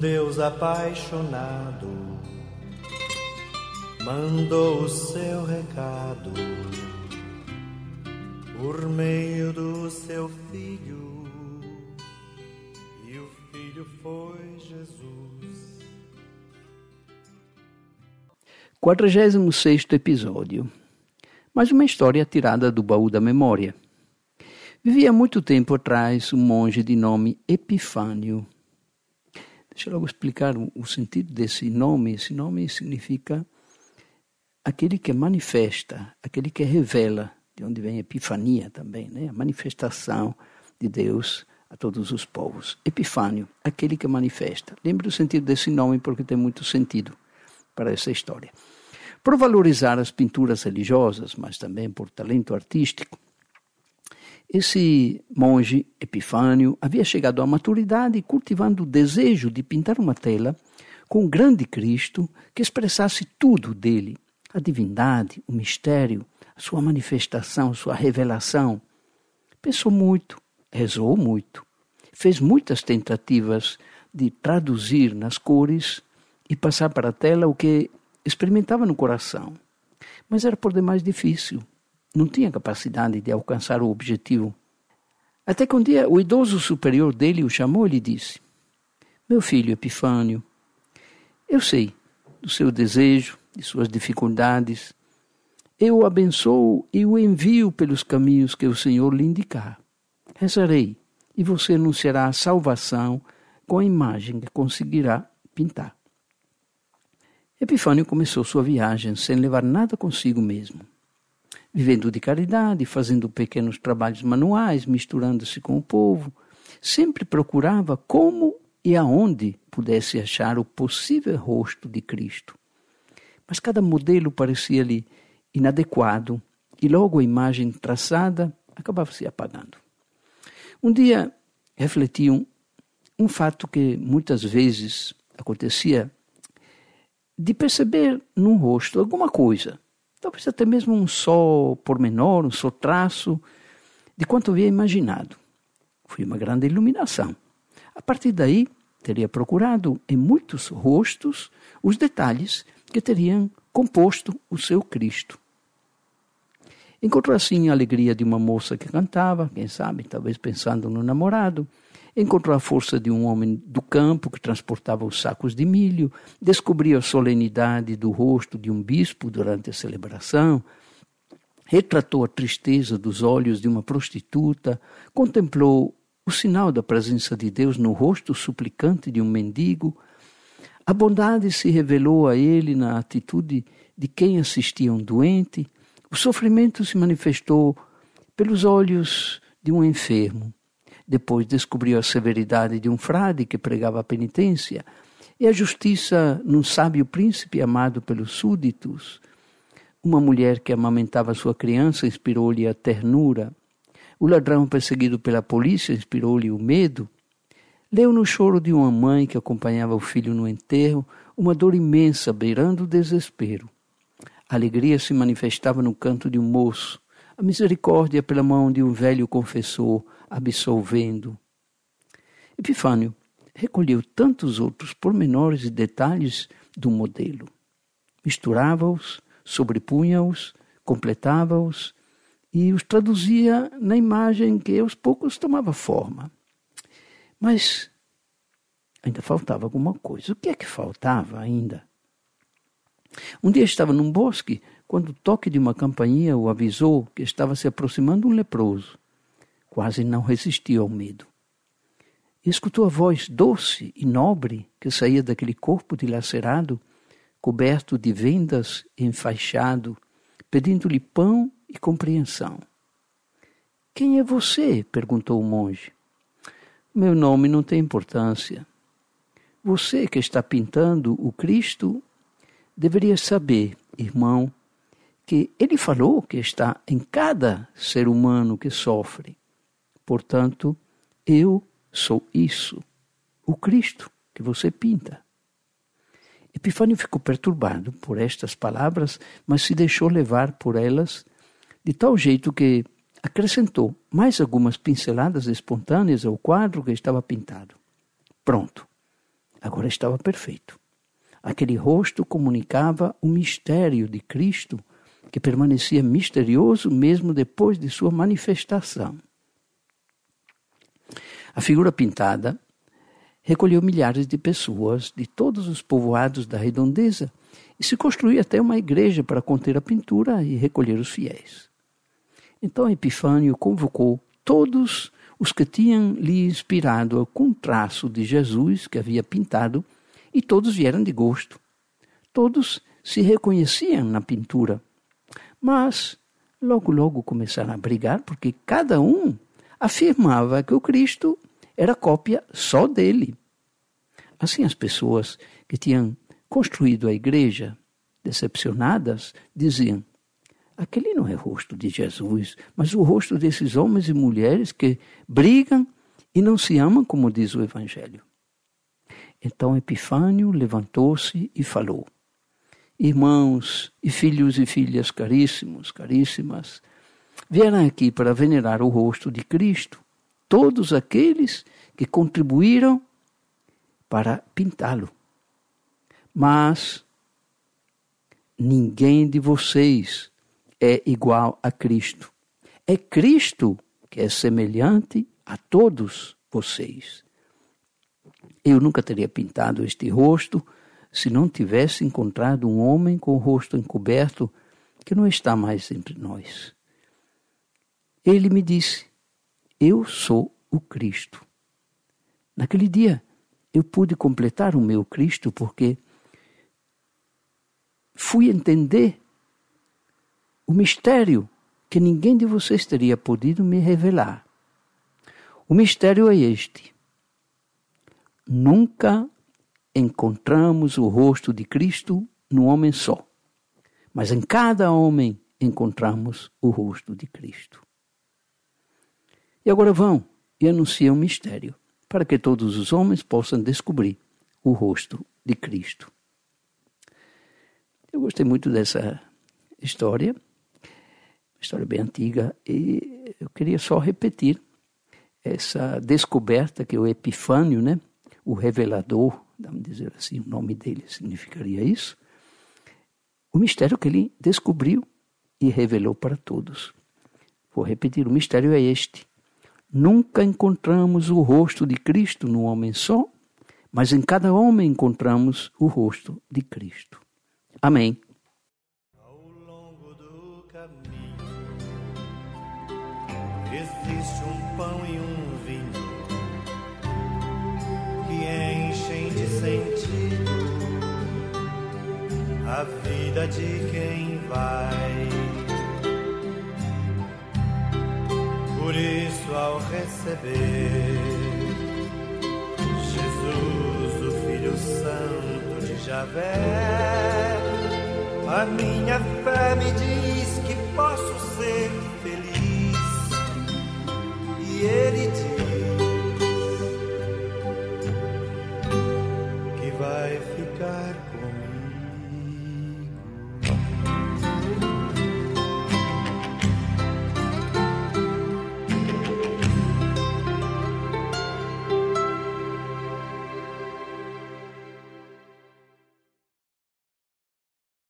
Deus apaixonado mandou o seu recado por meio do seu filho, e o filho foi Jesus. 46 episódio. Mais uma história tirada do baú da memória. Vivia muito tempo atrás um monge de nome Epifânio. Deixa eu logo explicar o sentido desse nome. Esse nome significa aquele que manifesta, aquele que revela, de onde vem epifania também, né? a manifestação de Deus a todos os povos. Epifânio, aquele que manifesta. Lembre o sentido desse nome porque tem muito sentido para essa história. Por valorizar as pinturas religiosas, mas também por talento artístico, esse monge Epifânio havia chegado à maturidade cultivando o desejo de pintar uma tela com um grande Cristo que expressasse tudo dele, a divindade, o mistério, a sua manifestação, a sua revelação. Pensou muito, rezou muito, fez muitas tentativas de traduzir nas cores e passar para a tela o que experimentava no coração. Mas era por demais difícil. Não tinha capacidade de alcançar o objetivo. Até que um dia o idoso superior dele o chamou e lhe disse: Meu filho Epifânio, eu sei do seu desejo, de suas dificuldades. Eu o abençoo e o envio pelos caminhos que o Senhor lhe indicar. Rezarei e você anunciará a salvação com a imagem que conseguirá pintar. Epifânio começou sua viagem sem levar nada consigo mesmo. Vivendo de caridade, fazendo pequenos trabalhos manuais, misturando-se com o povo, sempre procurava como e aonde pudesse achar o possível rosto de Cristo. Mas cada modelo parecia-lhe inadequado e logo a imagem traçada acabava se apagando. Um dia refleti um, um fato que muitas vezes acontecia de perceber num rosto alguma coisa, talvez até mesmo um só pormenor, um só traço, de quanto havia imaginado. Foi uma grande iluminação. A partir daí, teria procurado em muitos rostos os detalhes que teriam composto o seu Cristo. Encontrou assim a alegria de uma moça que cantava, quem sabe, talvez pensando no namorado, Encontrou a força de um homem do campo que transportava os sacos de milho, descobriu a solenidade do rosto de um bispo durante a celebração, retratou a tristeza dos olhos de uma prostituta, contemplou o sinal da presença de Deus no rosto suplicante de um mendigo. A bondade se revelou a ele na atitude de quem assistia um doente. O sofrimento se manifestou pelos olhos de um enfermo. Depois descobriu a severidade de um frade que pregava a penitência e a justiça num sábio príncipe amado pelos súditos. Uma mulher que amamentava sua criança inspirou-lhe a ternura. O ladrão perseguido pela polícia inspirou-lhe o medo. Leu no choro de uma mãe que acompanhava o filho no enterro uma dor imensa beirando o desespero. A alegria se manifestava no canto de um moço, a misericórdia pela mão de um velho confessor, absolvendo. Epifânio recolheu tantos outros pormenores e detalhes do modelo. Misturava-os, sobrepunha-os, completava-os e os traduzia na imagem que aos poucos tomava forma. Mas ainda faltava alguma coisa. O que é que faltava ainda? Um dia estava num bosque quando o toque de uma campainha o avisou que estava se aproximando um leproso quase não resistiu ao medo. E escutou a voz doce e nobre que saía daquele corpo dilacerado, coberto de vendas e enfaixado, pedindo-lhe pão e compreensão. Quem é você? perguntou o monge. Meu nome não tem importância. Você que está pintando o Cristo deveria saber, irmão, que ele falou que está em cada ser humano que sofre. Portanto, eu sou isso, o Cristo que você pinta. Epifânio ficou perturbado por estas palavras, mas se deixou levar por elas de tal jeito que acrescentou mais algumas pinceladas espontâneas ao quadro que estava pintado. Pronto. agora estava perfeito. Aquele rosto comunicava o mistério de Cristo, que permanecia misterioso mesmo depois de sua manifestação. A figura pintada recolheu milhares de pessoas de todos os povoados da redondeza e se construiu até uma igreja para conter a pintura e recolher os fiéis. Então Epifânio convocou todos os que tinham lhe inspirado o traço de Jesus que havia pintado, e todos vieram de gosto. Todos se reconheciam na pintura. Mas logo, logo começaram a brigar, porque cada um afirmava que o Cristo era cópia só dele. Assim, as pessoas que tinham construído a igreja, decepcionadas, diziam: aquele não é o rosto de Jesus, mas o rosto desses homens e mulheres que brigam e não se amam, como diz o Evangelho. Então Epifânio levantou-se e falou: Irmãos e filhos e filhas caríssimos, caríssimas, vieram aqui para venerar o rosto de Cristo, todos aqueles que contribuíram para pintá-lo. Mas ninguém de vocês é igual a Cristo. É Cristo que é semelhante a todos vocês. Eu nunca teria pintado este rosto se não tivesse encontrado um homem com o rosto encoberto que não está mais entre nós. Ele me disse: Eu sou o Cristo. Naquele dia, eu pude completar o meu Cristo porque fui entender o mistério que ninguém de vocês teria podido me revelar. O mistério é este. Nunca encontramos o rosto de Cristo no homem só, mas em cada homem encontramos o rosto de Cristo. E agora vão e anunciam o mistério, para que todos os homens possam descobrir o rosto de Cristo. Eu gostei muito dessa história, história bem antiga, e eu queria só repetir essa descoberta que o Epifânio, né, o revelador, vamos dizer assim, o nome dele significaria isso, o mistério que ele descobriu e revelou para todos. Vou repetir: o mistério é este. Nunca encontramos o rosto de Cristo no homem só, mas em cada homem encontramos o rosto de Cristo. Amém. Ao longo do caminho existe um pão a vida de quem vai. Por isso, ao receber Jesus, o Filho Santo de Javé, a minha fé me diz